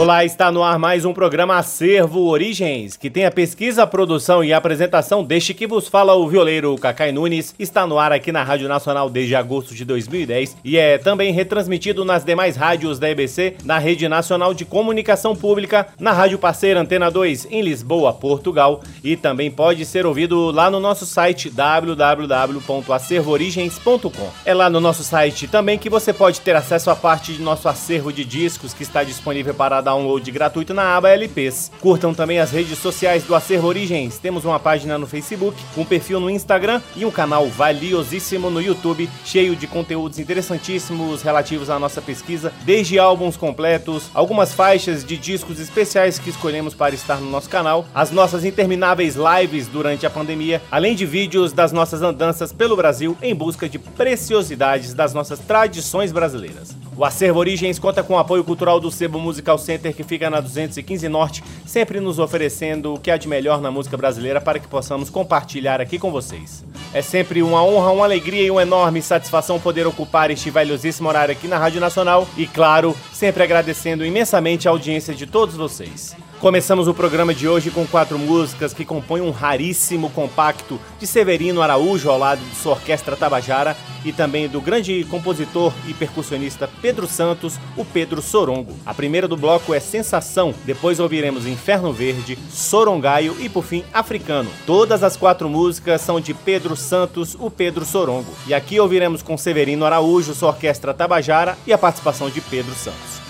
Olá, está no ar mais um programa Acervo Origens, que tem a pesquisa, produção e apresentação deste que vos fala o violeiro Cacai Nunes. Está no ar aqui na Rádio Nacional desde agosto de 2010 e é também retransmitido nas demais rádios da EBC, na Rede Nacional de Comunicação Pública, na Rádio Parceira Antena 2 em Lisboa, Portugal e também pode ser ouvido lá no nosso site www.acervoorigens.com. É lá no nosso site também que você pode ter acesso a parte de nosso acervo de discos que está disponível para download gratuito na aba LPs. Curtam também as redes sociais do Acervo Origens. Temos uma página no Facebook, um perfil no Instagram e um canal valiosíssimo no YouTube, cheio de conteúdos interessantíssimos relativos à nossa pesquisa, desde álbuns completos, algumas faixas de discos especiais que escolhemos para estar no nosso canal, as nossas intermináveis lives durante a pandemia, além de vídeos das nossas andanças pelo Brasil em busca de preciosidades das nossas tradições brasileiras. O Acervo Origens conta com o apoio cultural do Sebo Musical Center, que fica na 215 Norte, sempre nos oferecendo o que há de melhor na música brasileira para que possamos compartilhar aqui com vocês. É sempre uma honra, uma alegria e uma enorme satisfação poder ocupar este valiosíssimo horário aqui na Rádio Nacional e, claro, sempre agradecendo imensamente a audiência de todos vocês. Começamos o programa de hoje com quatro músicas que compõem um raríssimo compacto de Severino Araújo ao lado de sua orquestra Tabajara e também do grande compositor e percussionista Pedro Santos, o Pedro Sorongo. A primeira do bloco é Sensação, depois ouviremos Inferno Verde, Sorongaio e por fim Africano. Todas as quatro músicas são de Pedro Santos, o Pedro Sorongo. E aqui ouviremos com Severino Araújo, sua orquestra Tabajara e a participação de Pedro Santos.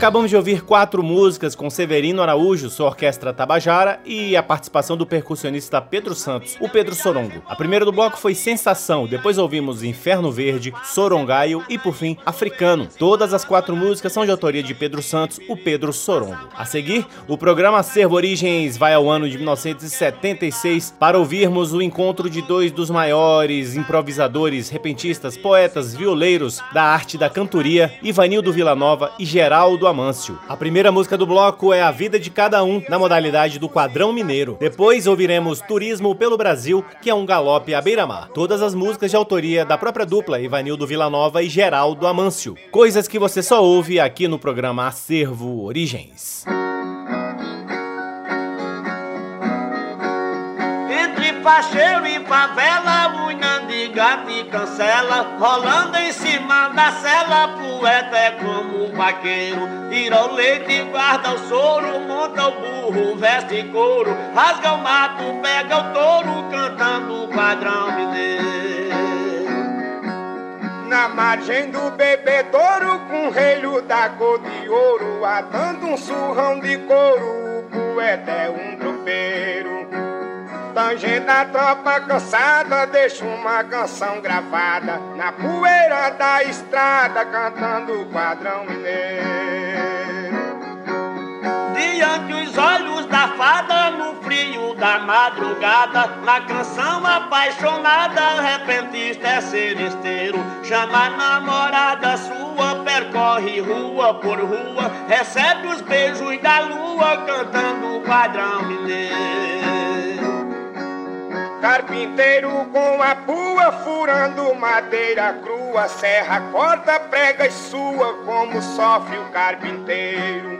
Acabamos de ouvir quatro músicas com Severino Araújo, sua orquestra Tabajara, e a participação do percussionista Pedro Santos, o Pedro Sorongo. A primeira do bloco foi Sensação, depois ouvimos Inferno Verde, Sorongaio e, por fim, Africano. Todas as quatro músicas são de autoria de Pedro Santos, o Pedro Sorongo. A seguir, o programa Servo Origens vai ao ano de 1976 para ouvirmos o encontro de dois dos maiores improvisadores, repentistas, poetas, violeiros da arte da cantoria, Ivanildo Villanova e Geraldo Amâncio. A primeira música do bloco é A Vida de Cada Um, na modalidade do quadrão mineiro. Depois ouviremos Turismo pelo Brasil, que é um galope à beira-mar. Todas as músicas de autoria da própria dupla Ivanildo Villanova e Geraldo Amâncio. Coisas que você só ouve aqui no programa Acervo Origens. Facheiro e favela, gato e cancela, rolando em cima da cela, poeta é como um vaqueiro. Tira o leite, guarda o soro, monta o burro, veste couro, rasga o mato, pega o touro, cantando o padrão mineiro. Na margem do bebedouro, com relho da cor de ouro, atando um surrão de couro, o poeta é um tropeiro. Tangente da tropa cansada, deixa uma canção gravada na poeira da estrada, cantando o padrão mineiro. Diante os olhos da fada, no frio da madrugada, na canção apaixonada, repentista é seresteiro. Chama a namorada sua, percorre rua por rua, recebe os beijos da lua, cantando o padrão mineiro. Carpinteiro com a pua furando madeira crua, serra, corta, prega e sua, como sofre o carpinteiro.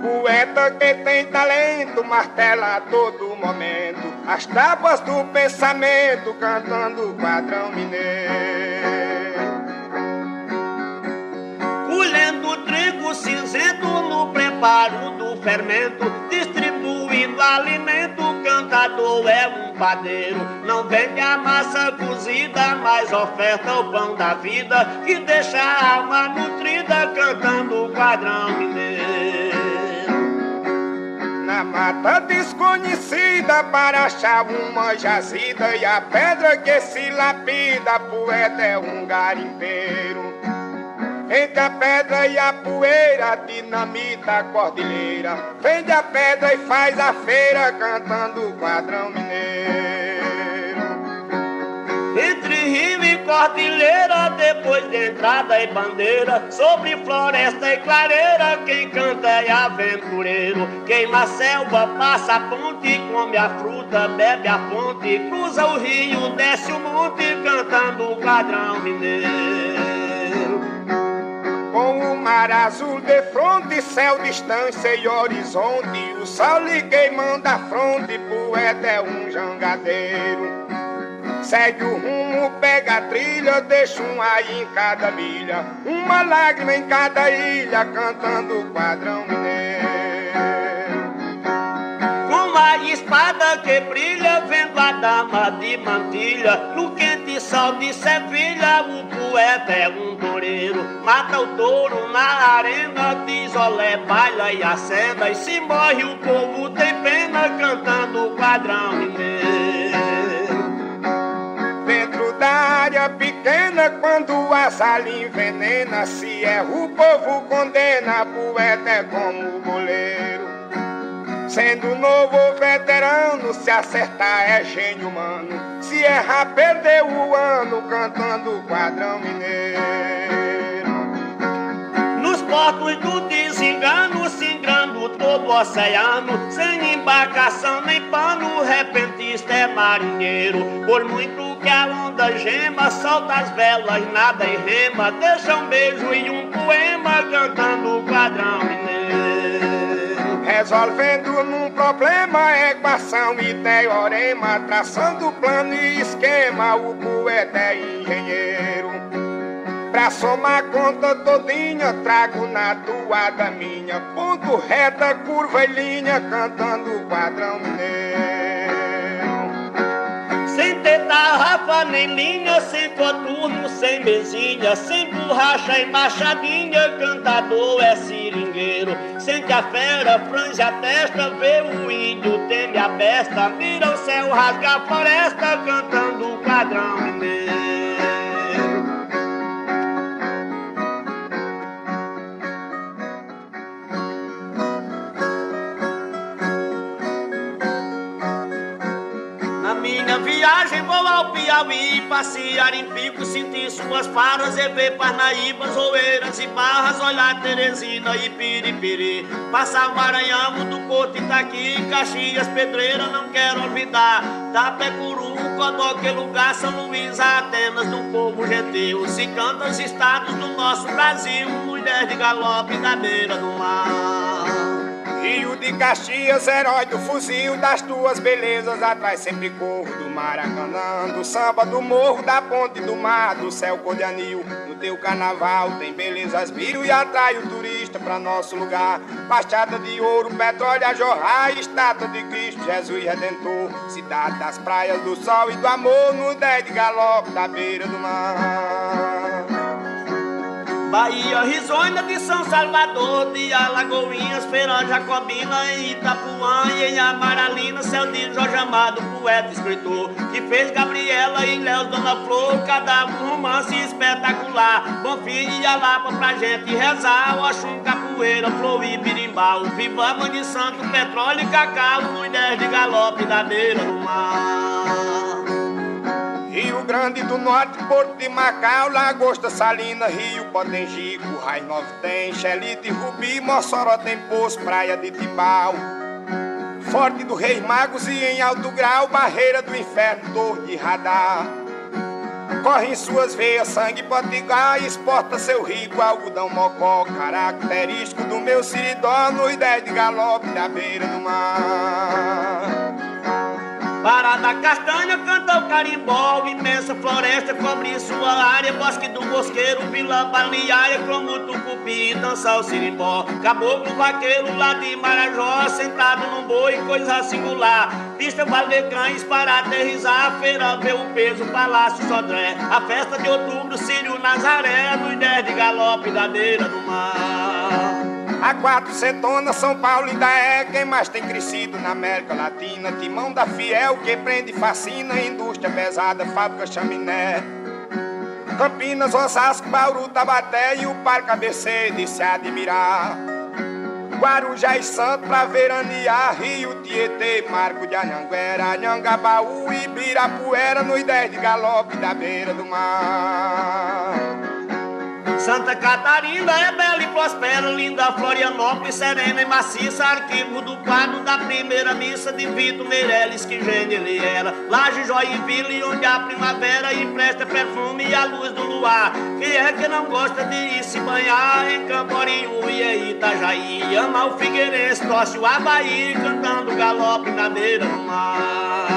Poeta que tem talento, martela a todo momento, as tábuas do pensamento, cantando o padrão mineiro. Colhendo trigo cinzento no preparo do fermento, distribuindo alimento, cantador é um padeiro. Não vende a massa cozida, mas oferta o pão da vida, que deixa a alma nutrida, cantando o padrão mineiro. Na mata desconhecida para achar uma jazida e a pedra que se lapida, poeta é um garimpeiro. Entre a pedra e a poeira, dinamita a cordilheira. Vende a pedra e faz a feira, cantando o quadrão mineiro. Entre rio e cordilheira, depois de entrada e bandeira, sobre floresta e clareira, quem canta é aventureiro. Queima a selva, passa a ponte, come a fruta, bebe a fonte, cruza o rio, desce o monte, cantando o quadrão mineiro. Com o mar azul de fronte, céu, distância e horizonte, o sol lhe queimando a fronte, poeta é um jangadeiro. Segue o rumo, pega a trilha, deixa um aí em cada milha, uma lágrima em cada ilha, cantando o quadrão mineiro. Uma espada que brilha, vendo a dama de mantilha, no quente sol de Sevilha, o poeta é um toureiro, mata o touro na arena, diz olé, baila e acenda, e se morre o povo tem pena, cantando o quadrão mineiro. Dentro da área pequena, quando a sala envenena, se é o povo condena, poeta é como o goleiro. Sendo novo ou veterano, se acertar é gênio humano. Se errar, perdeu o ano, cantando o quadrão mineiro. Nos portos do desengano, singrando todo o oceano, sem embarcação nem pano, repentista é marinheiro. Por muito que a onda gema, solta as velas, nada e rema, deixa um beijo e um poema, cantando o quadrão mineiro. Resolvendo num problema, equação e teorema, traçando plano e esquema, o poeta é engenheiro. Pra somar conta todinha, trago na toada minha, ponto reta, curva e linha, cantando o padrão mineiro. Sem ter tarrafa nem linha, sem coturno, sem mesinha, sem borracha e machadinha, cantador é seringueiro. Sente a fera, franze a testa, vê o índio, teme a besta, mira o céu, rasga a floresta, cantando o padrão mineiro. Viagem vou ao Piauí, passear em pico, sentir suas faras e ver Parnaíbas, Oeiras e Barras, olhar Teresina e Piripiri. Passar Maranhão, do Porto Itaqui, Caxias, Pedreira, não quero olvidar. Tapecuru, Codó, que lugar, São Luís, Atenas, do povo gentil. Se canta os estados do nosso Brasil, mulher de galope na beira do mar. Rio de Caxias, herói do fuzil, das tuas belezas atrás sempre corro do Maracanã, do samba do morro, da ponte do mar, do céu cor de anil. No teu carnaval tem belezas mil e atrai o turista pra nosso lugar. Baixada de ouro, petróleo a jorrar, estátua de Cristo, Jesus Redentor. Cidade das praias do sol e do amor, no dez de galope da beira do mar. Bahia, Risonha de São Salvador, de Alagoinhas, Feirão, Jacobina, Itapuã e em Amaralina, céu de Jorge Amado, poeta escritor, que fez Gabriela e Léo Dona Flor, cada um romance espetacular. Bom filho e Alapa pra gente rezar, Oxum, Capoeira, Flor e Birimbau, Vivama de Santo, Petróleo e Cacau, mulher de galope da beira do mar. Rio Grande do Norte, Porto de Macau, Lagosta, Salina, Rio Potengico, Rai Novo tem, Xelite, Rubi, Mossoró tem Poço, Praia de Tibau. Forte do Reis Magos e em alto grau, Barreira do Inferno, Torre de Radar. Corre em suas veias sangue potigar, exporta seu rico algodão mocó, característico do meu siridó, no ideia de galope da beira do mar. Parada castanha canta o carimbó, imensa floresta cobre sua área, bosque do bosqueiro, vila balneária, como tucupi, dança o sirimbó. Caboclo vaqueiro lá de Marajó, sentado num boi, coisa singular. Pista valer cães para aterrizar, feira ver o peso, palácio Sodré. A festa de outubro, Sírio Nazaré, no ideia de galope da beira do mar. A quatro Setona, São Paulo ainda é quem mais tem crescido na América Latina. Timão da Fiel que prende e fascina, indústria pesada, fábrica chaminé. Campinas, Osasco, Bauru, Tabaté e o Parque ABC de se admirar. Guarujá e Santo pra veranear, Rio Tietê, Marco de Anhanguera, Anhangabaú Ibirapuera, no 10 de galope da beira do mar. Santa Catarina é bela e prospera, linda Florianópolis, serena e maciça, arquivo do quadro da primeira missa de Vitor Meirelles, que gênio ele era. Laje, Joinville, onde a primavera empresta perfume e a luz do luar. Quem é que não gosta de ir se banhar em Camboriú e em Itajaí? Ama o Figueirense, torce o Havaí, cantando galope na beira do mar.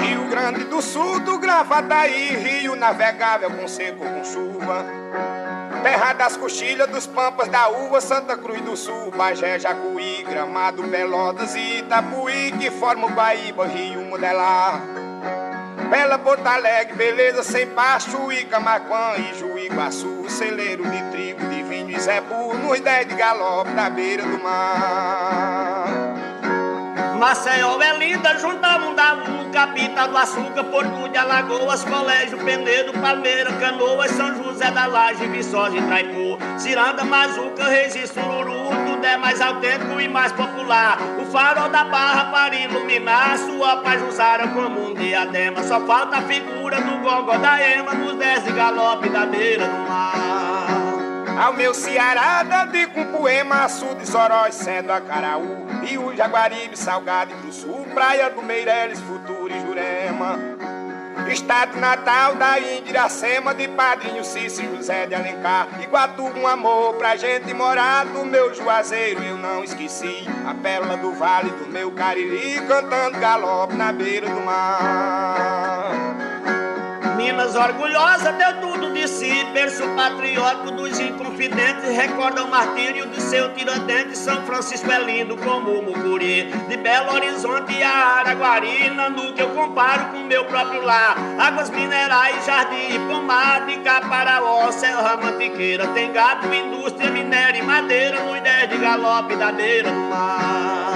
Rio Grande do Sul, do Gravataí, rio navegável com seco, com chuva. Terra das coxilhas, dos pampas da uva, Santa Cruz do Sul, Bagé, Jacuí, Gramado, Pelotas e Itapuí, que forma o Rio Modelar. Bela Porto Alegre, beleza sem par, Chuí, Camaquã e Juíguaçu, celeiro de trigo, de vinho e zebu, nos dez de galope da beira do mar. Maceió é linda, junta Mundaú, capital do açúcar, Porto de Alagoas, Colégio Penedo, Palmeira, Canoas, São José da Laje, Viçosa e Traipu, Ciranda, Mazuca, Reis e Sururu, tudo é mais autêntico e mais popular. O farol da barra para iluminar sua pajuzara como um diadema. Só falta a figura do gogó da ema nos dez de galope da beira do mar. Ao meu Ceará, dedico um poema, açude, Soróis, sendo a Caraú. Rio Jaguaribe, Salgado e do Sul, Praia do Meireles, Futuro e Jurema. Estado natal da Indiracema, de Padrinho Cícero José de Alencar. Iguatu, um amor pra gente morar do meu juazeiro, eu não esqueci. A pérola do vale do meu Cariri, cantando galope na beira do mar. Minas orgulhosa deu tudo de si berço patriótico dos inconfidentes recorda o martírio de seu tiradente. São Francisco é lindo como o Mucuri, de Belo Horizonte a Araguari, que eu comparo com meu próprio lar. Águas minerais, jardim, pomar, de Caparaó, Serra Mantiqueira. Tem gado, indústria, minério e madeira, ideia de galope da beira do mar.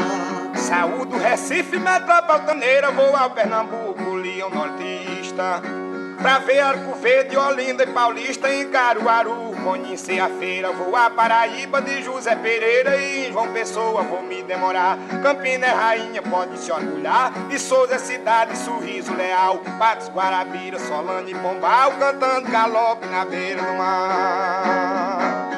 Saúde, Recife, metropolitaneira, vou ao Pernambuco, Leão Nortista. Pra ver Arco Verde, Olinda e Paulista em Caruaru. Conhecer a feira, vou a Paraíba de José Pereira E em João Pessoa vou me demorar. Campina é rainha, pode se orgulhar. E Souza é cidade, sorriso leal. Patos, Guarabira, Solane e Pombal Cantando galope na beira do mar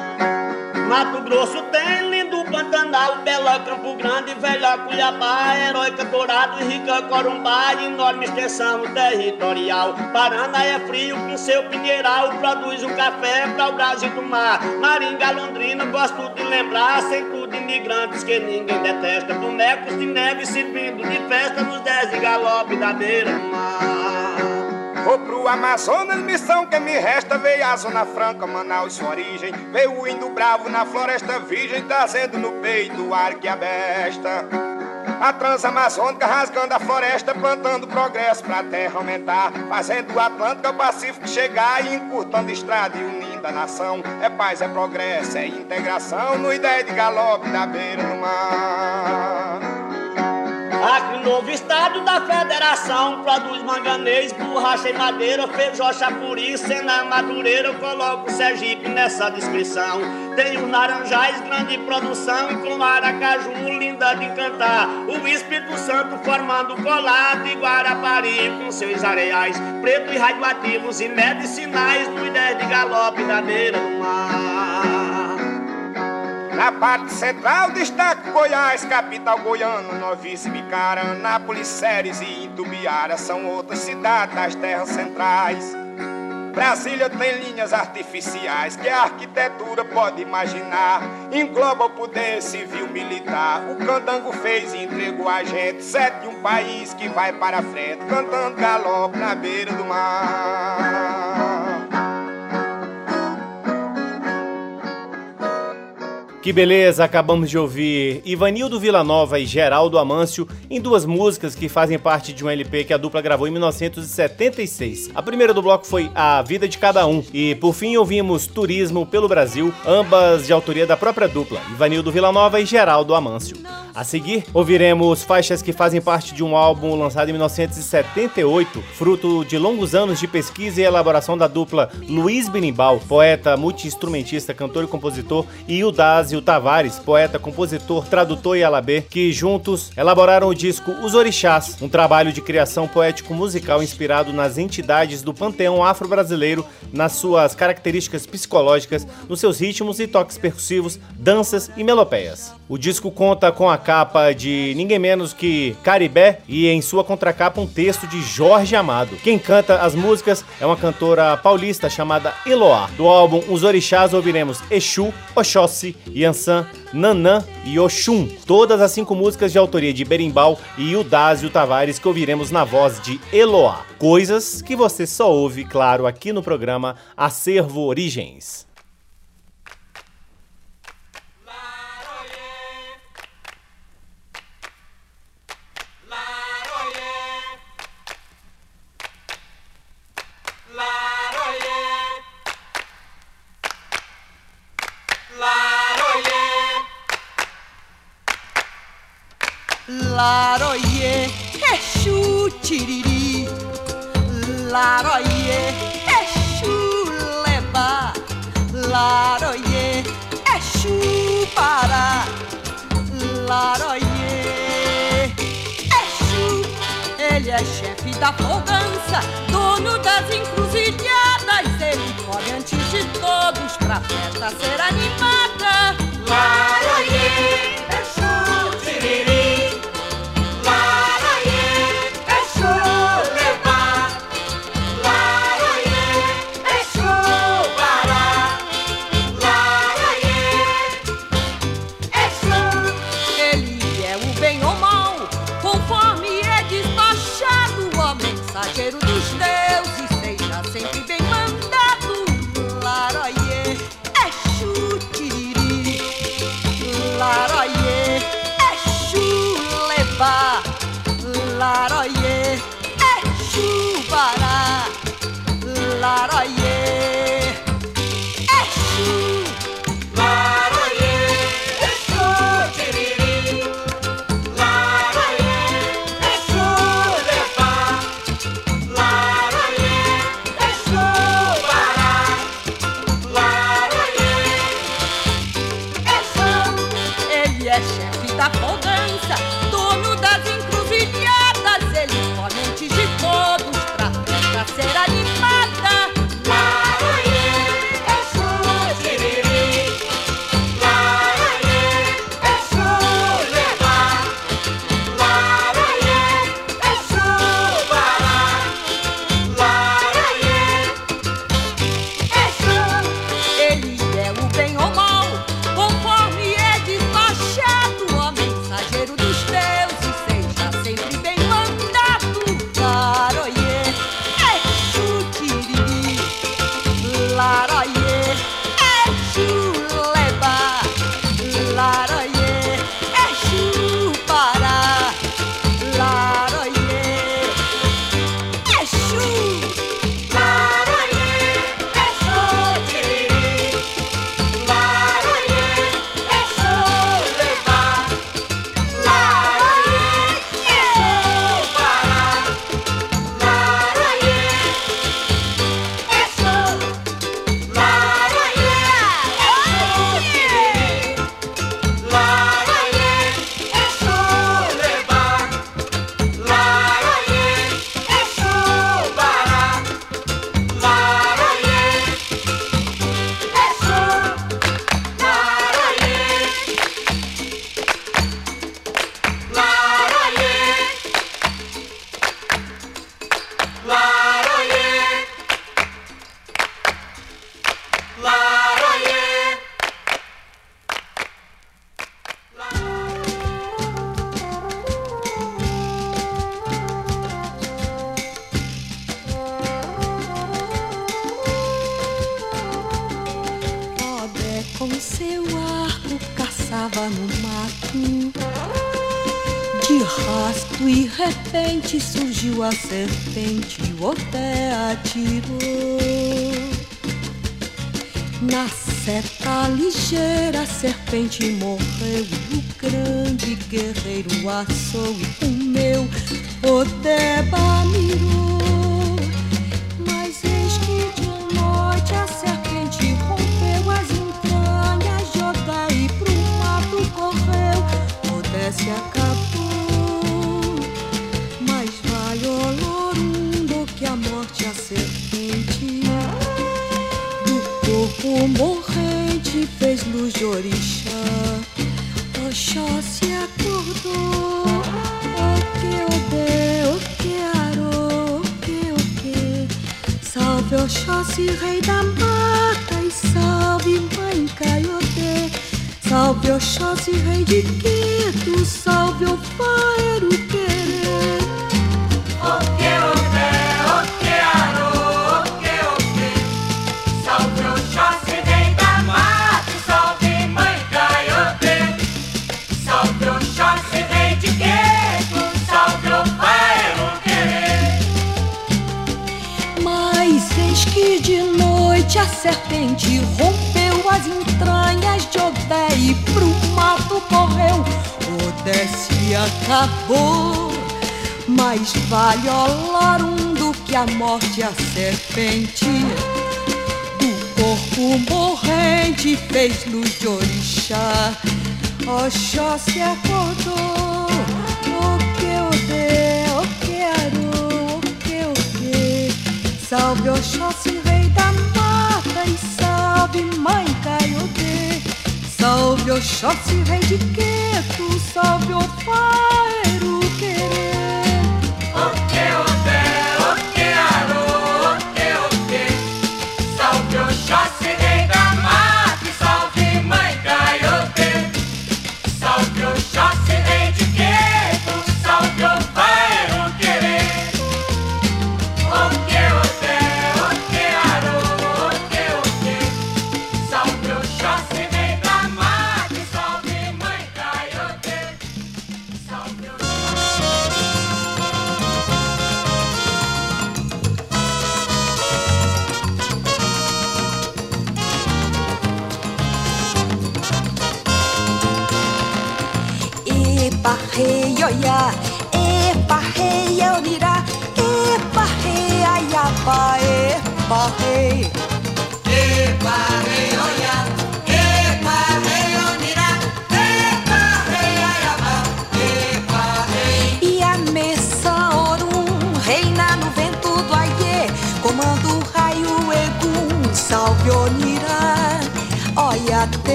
Mato Grosso tem lindo Pantanal, Bela Campo Grande, Velha Cuiabá, Heróica Dourado, Rica Corumbá, enorme extensão territorial. Paraná é frio com seu pinheiral, produz o café para o Brasil do mar. Maringa, Londrina, gosto de lembrar, sem tudo imigrantes que ninguém detesta. Bonecos de neve servindo de festa nos dez de galope da beira do mar. Vou pro Amazonas, missão que me resta. Veio a Zona Franca, Manaus, sua origem. Veio o Indo Bravo na Floresta Virgem, trazendo no peito o ar que a besta. A transamazônica rasgando a floresta, plantando progresso pra terra aumentar. Fazendo o Atlântico ao Pacífico chegar e encurtando estrada e unindo a nação. É paz, é progresso, é integração no ideia de galope da beira do mar. Acre, novo estado da federação, produz manganês, borracha e madeira, feijó, chapuri, sena, madureira, eu coloco Sergipe nessa descrição. Tem os naranjais, grande produção, e com Aracaju, linda de encantar. O Espírito Santo formando colar de Guarapari, com seus areais, preto e radioativos e medicinais, no ideia de galope da beira do mar. Na parte central destaca Goiás, capital goiano, Novice, Bicara, Anápolis, Séries e Itubiara são outras cidades das terras centrais. Brasília tem linhas artificiais que a arquitetura pode imaginar. Engloba o poder civil militar. O candango fez e entregou a gente. Sete um país que vai para frente, cantando galope na beira do mar. Que beleza, acabamos de ouvir Ivanildo Villanova e Geraldo Amâncio em duas músicas que fazem parte de um LP que a dupla gravou em 1976. A primeira do bloco foi A Vida de Cada Um e por fim ouvimos Turismo pelo Brasil, ambas de autoria da própria dupla, Ivanildo Villanova e Geraldo Amâncio. A seguir, ouviremos faixas que fazem parte de um álbum lançado em 1978, fruto de longos anos de pesquisa e elaboração da dupla Luiz Benimbal, poeta, multi-instrumentista, cantor e compositor, e Udásio Tavares, poeta, compositor, tradutor e alabê, que juntos elaboraram o disco Os Orixás, um trabalho de criação poético-musical inspirado nas entidades do panteão afro-brasileiro, nas suas características psicológicas, nos seus ritmos e toques percussivos, danças e melopeias. O disco conta com a capa de ninguém menos que Caribé e em sua contracapa um texto de Jorge Amado. Quem canta as músicas é uma cantora paulista chamada Eloá. Do álbum Os Orixás ouviremos Exu, Oxóssi, Yansan, Nanã e Oxum. Todas as cinco músicas de autoria de Berimbau e Udásio Tavares que ouviremos na voz de Eloá. Coisas que você só ouve, claro, aqui no programa Acervo Origens. Laroie, Exu tiriri Laroie, Exu leva Laroie, Exu para Laroie, Exu Ele é chefe da folgança, dono das encruzilhadas. Ele corre antes de todos pra festa ser animada a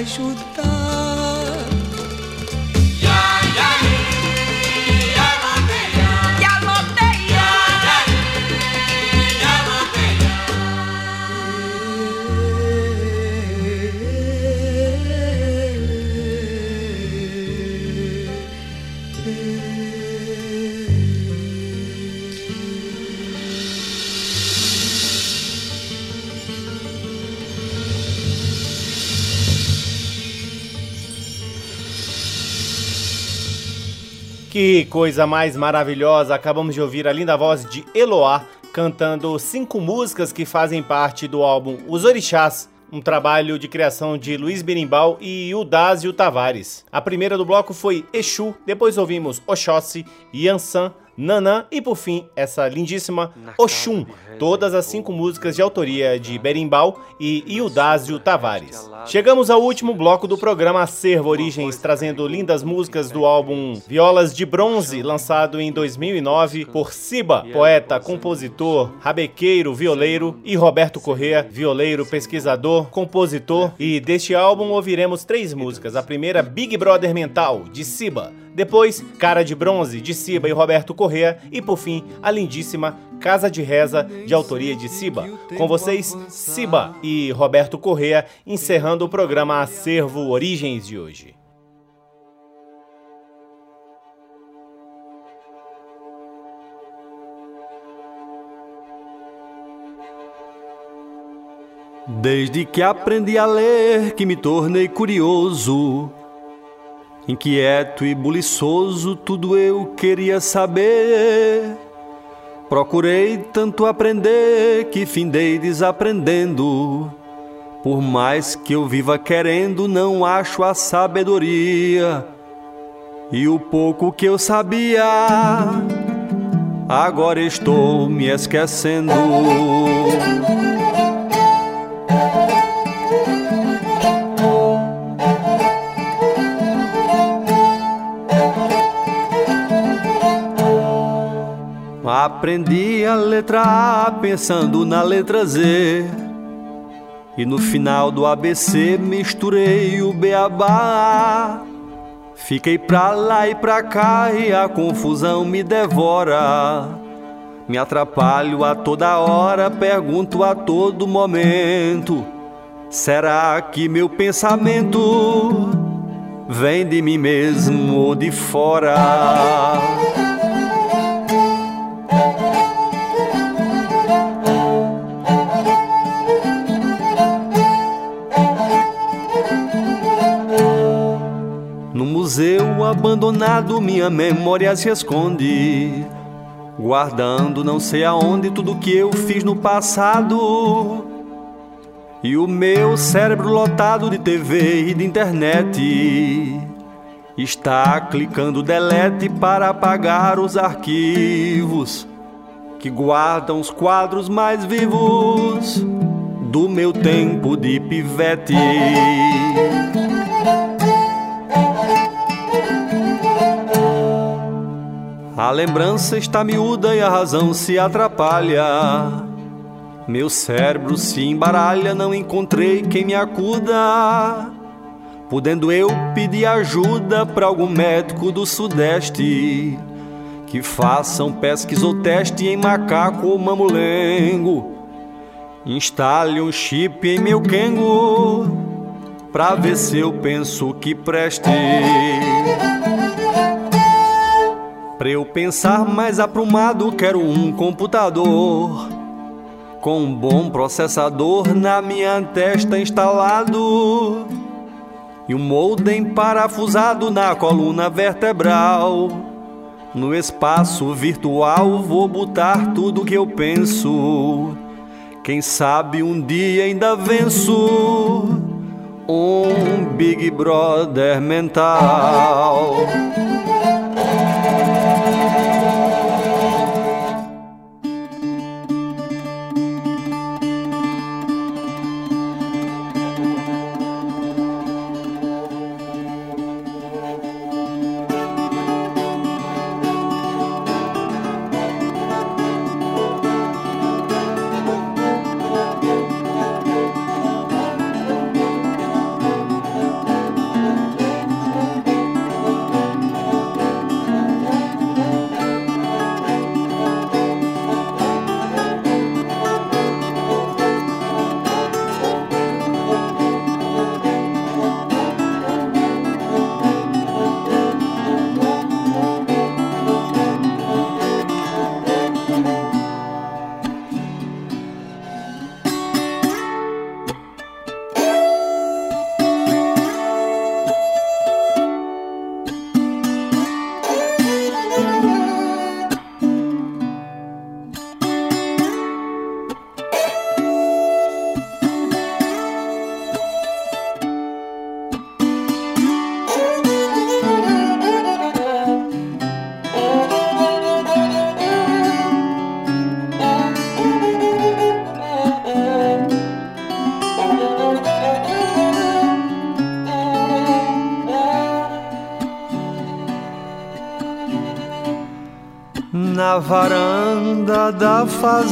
vai coisa mais maravilhosa! Acabamos de ouvir a linda voz de Eloá cantando cinco músicas que fazem parte do álbum Os Orixás, um trabalho de criação de Luiz Berimbau e Udásio Tavares. A primeira do bloco foi Exu, depois ouvimos Oxóssi, Yansan, Nanã e por fim essa lindíssima Oxum, todas as cinco músicas de autoria de Berimbau e Iudásio Tavares. Chegamos ao último bloco do programa Acervo Origens, trazendo lindas músicas do álbum Violas de Bronze, lançado em 2009 por Siba, poeta, compositor, rabequeiro, violeiro, e Roberto Correa, violeiro, pesquisador, compositor. E deste álbum ouviremos três músicas. A primeira, Big Brother Mental, de Siba. Depois, Cara de Bronze, de Siba e Roberto Correa. E por fim, a lindíssima Casa de Reza, de autoria de Siba. Com vocês, Siba e Roberto Correa, encerrando o programa Acervo Origens de hoje. Desde que aprendi a ler, que me tornei curioso, inquieto e buliçoso, tudo eu queria saber. Procurei tanto aprender que findei desaprendendo. Por mais que eu viva querendo, não acho a sabedoria. E o pouco que eu sabia, agora estou me esquecendo. Aprendi a letra A pensando na letra Z. E no final do ABC misturei o beabá. Fiquei pra lá e pra cá e a confusão me devora. Me atrapalho a toda hora, pergunto a todo momento: será que meu pensamento vem de mim mesmo ou de fora? Museu abandonado, minha memória se esconde, guardando não sei aonde tudo que eu fiz no passado. E o meu cérebro lotado de TV e de internet está clicando delete para apagar os arquivos que guardam os quadros mais vivos do meu tempo de pivete. A lembrança está miúda e a razão se atrapalha. Meu cérebro se embaralha, não encontrei quem me acuda. Podendo eu pedir ajuda para algum médico do Sudeste que façam pesquisa ou teste em macaco ou mamulengo. Instale um chip em meu Kengo pra ver se eu penso que preste. Pra eu pensar mais aprumado, quero um computador com um bom processador na minha testa instalado e um modem parafusado na coluna vertebral no espaço virtual vou botar tudo que eu penso. Quem sabe um dia ainda venço um Big Brother mental.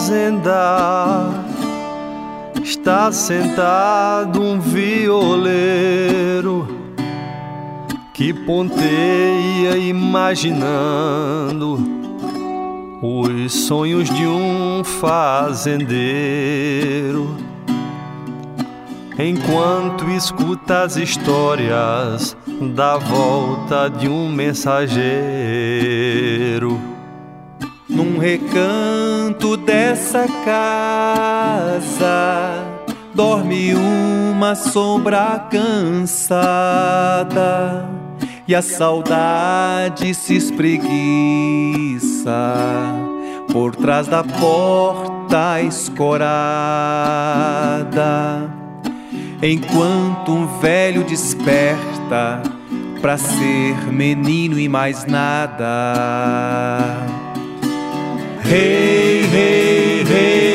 Fazenda está sentado um violeiro que ponteia imaginando os sonhos de um fazendeiro. Enquanto escuta as histórias da volta de um mensageiro num recanto dessa casa dorme uma sombra cansada e a saudade se espreguiça por trás da porta escorada. Enquanto um velho desperta para ser menino e mais nada. Hey, hey, hey,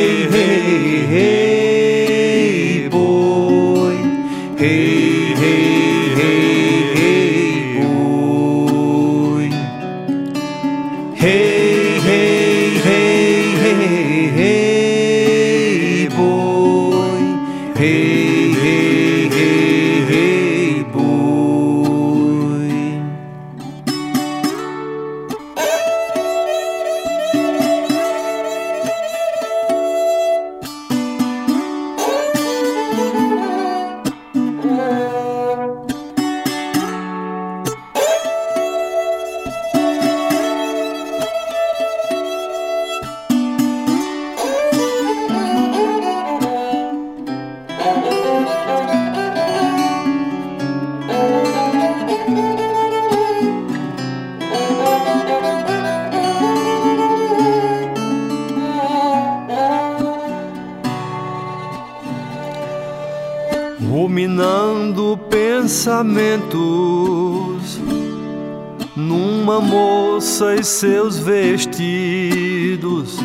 moça e seus vestidos.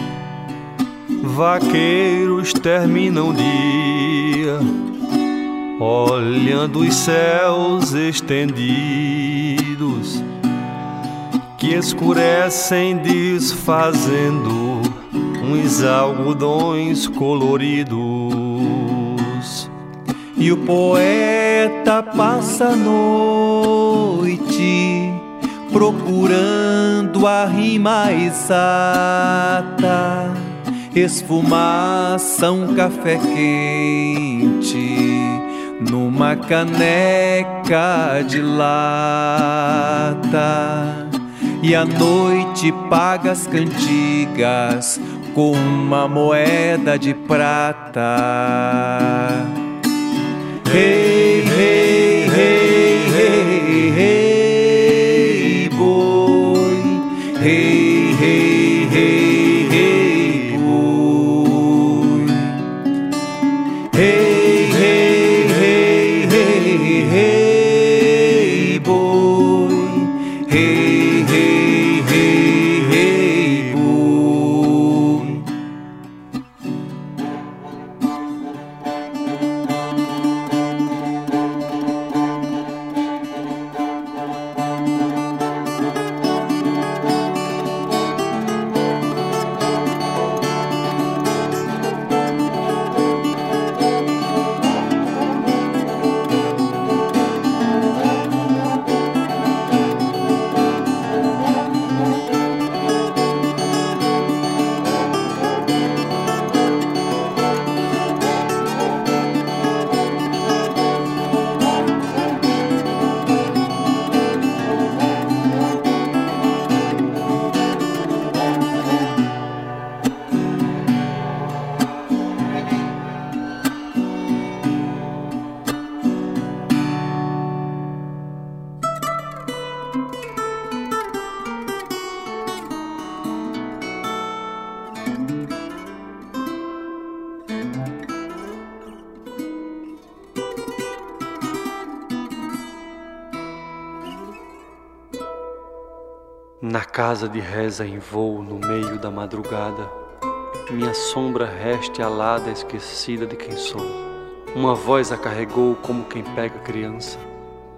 Vaqueiros terminam o dia olhando os céus estendidos que escurecem, desfazendo uns algodões coloridos. E o poeta passa a noite procurando a rima exata, esfumaça um café quente numa caneca de lata. E à noite paga as cantigas com uma moeda de prata. Hey, casa de reza em voo no meio da madrugada, minha sombra reste alada esquecida de quem sou. Uma voz a carregou como quem pega criança.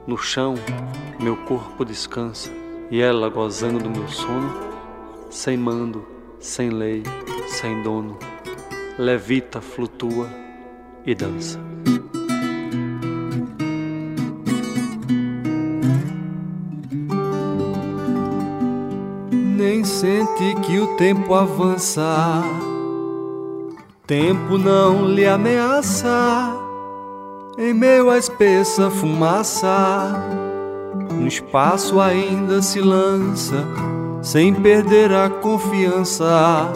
No chão, meu corpo descansa, e ela gozando do meu sono, sem mando, sem lei, sem dono, levita, flutua e dança. Sente que o tempo avança, tempo não lhe ameaça. Em meio à espessa fumaça, no espaço ainda se lança, sem perder a confiança.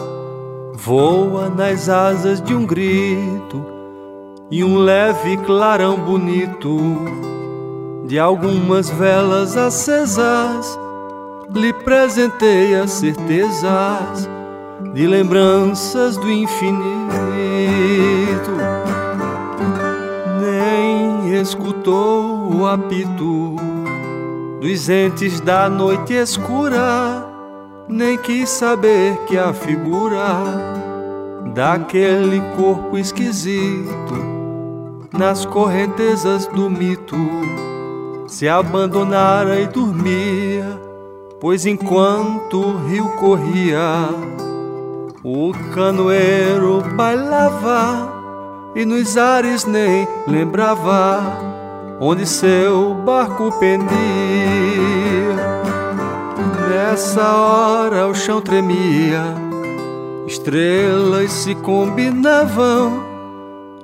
Voa nas asas de um grito e um leve clarão bonito de algumas velas acesas lhe presenteia certezas de lembranças do infinito. Nem escutou o apito dos entes da noite escura, nem quis saber que a figura daquele corpo esquisito nas correntezas do mito se abandonara e dormia Pois enquanto o rio corria, o canoeiro bailava e nos ares nem lembrava onde seu barco pendia. Nessa hora o chão tremia, estrelas se combinavam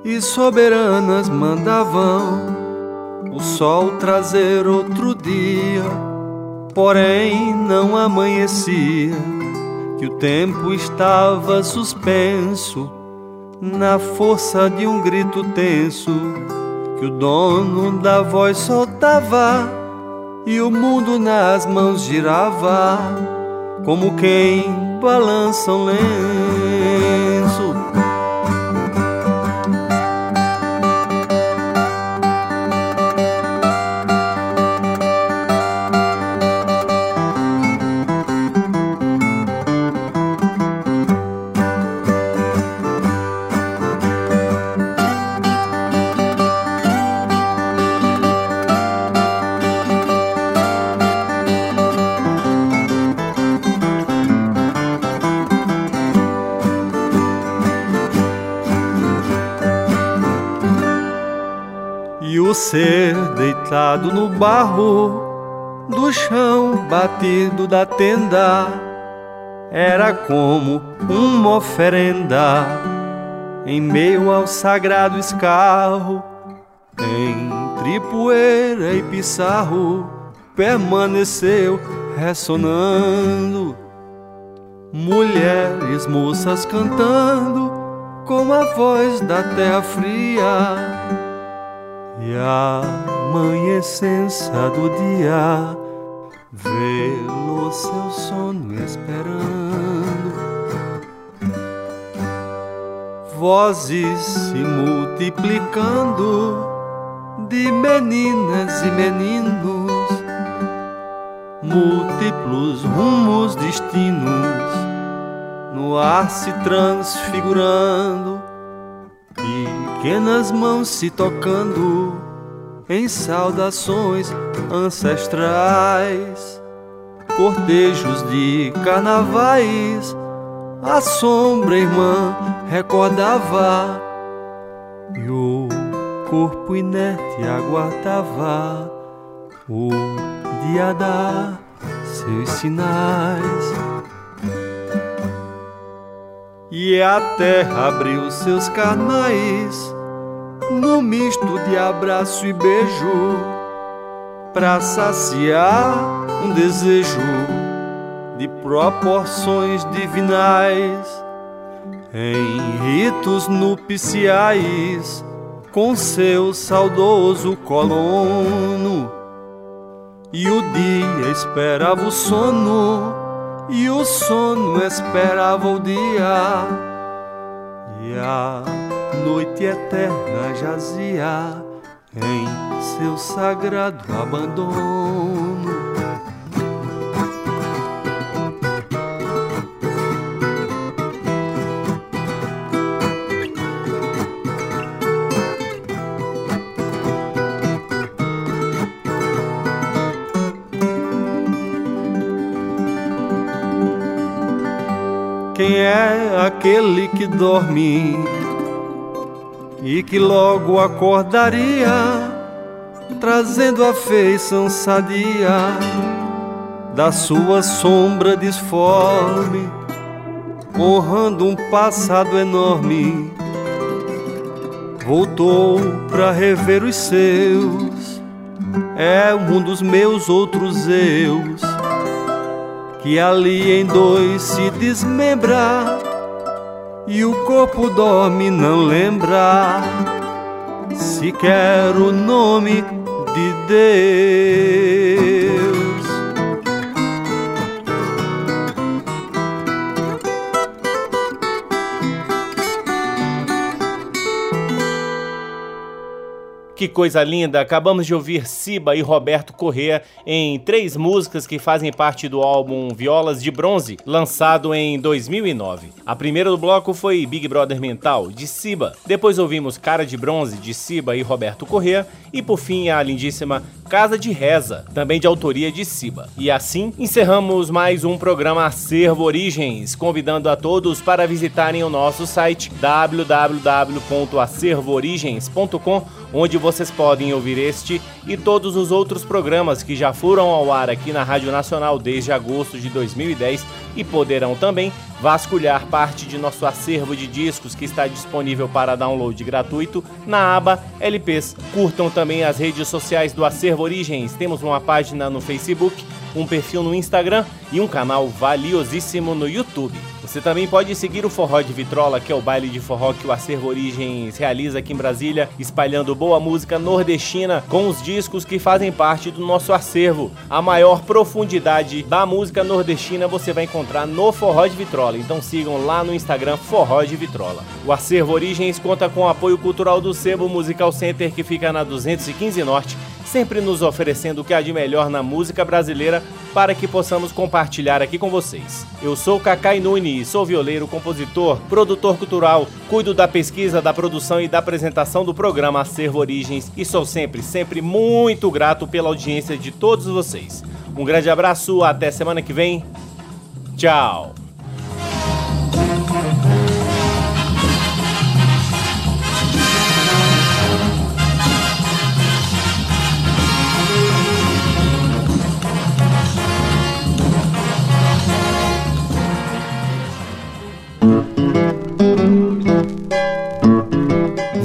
e soberanas mandavam o sol trazer outro dia porém não amanhecia, que o tempo estava suspenso na força de um grito tenso que o dono da voz soltava e o mundo nas mãos girava como quem balança um lenço. Deitado no barro do chão batido da tenda era como uma oferenda em meio ao sagrado escarro, entre poeira e pissarro, permaneceu ressonando. Mulheres, moças cantando com a voz da terra fria e a amanhecência do dia. Vê-lo seu sono esperando. Vozes se multiplicando de meninas e meninos. Múltiplos rumos destinos. No ar se transfigurando. Pequenas mãos se tocando em saudações ancestrais, cortejos de carnavais, a sombra irmã recordava e o corpo inerte aguardava o dia dar seus sinais. E a terra abriu seus canais no misto de abraço e beijo, pra saciar um desejo de proporções divinais, em ritos nupciais, com seu saudoso colono. E o dia esperava o sono, e o sono esperava o dia. E a noite eterna jazia em seu sagrado abandono. Quem é aquele que dorme e que logo acordaria, trazendo a feição sadia da sua sombra disforme, honrando um passado enorme. Voltou para rever os seus, é um dos meus outros eus, que ali em dois se desmembra e o corpo dorme, não lembra sequer o nome de Deus. Que coisa linda! Acabamos de ouvir Siba e Roberto Correa em três músicas que fazem parte do álbum Violas de Bronze, lançado em 2009. A primeira do bloco foi Big Brother Mental, de Siba. Depois ouvimos Cara de Bronze, de Siba e Roberto Correa. E por fim, a lindíssima Casa de Reza, também de autoria de Siba. E assim encerramos mais um programa Acervo Origens, convidando a todos para visitarem o nosso site www.acervoorigens.com onde vocês podem ouvir este e todos os outros programas que já foram ao ar aqui na Rádio Nacional desde agosto de 2010 e poderão também vasculhar parte de nosso acervo de discos que está disponível para download gratuito na aba LPs. Curtam também as redes sociais do Acervo Origens. Temos uma página no Facebook, um perfil no Instagram e um canal valiosíssimo no YouTube. Você também pode seguir o Forró de Vitrola, que é o baile de forró que o Acervo Origens realiza aqui em Brasília, espalhando boa música nordestina com os discos que fazem parte do nosso acervo. A maior profundidade da música nordestina você vai encontrar no Forró de Vitrola, então sigam lá no Instagram Forró de Vitrola. O Acervo Origens conta com o apoio cultural do Sebo Musical Center, que fica na 215 Norte, sempre nos oferecendo o que há de melhor na música brasileira para que possamos compartilhar aqui com vocês. Eu sou Cacai Nunes, sou violeiro, compositor, produtor cultural, cuido da pesquisa, da produção e da apresentação do programa Acervo Origens e sou sempre, sempre muito grato pela audiência de todos vocês. Um grande abraço, até semana que vem. Tchau!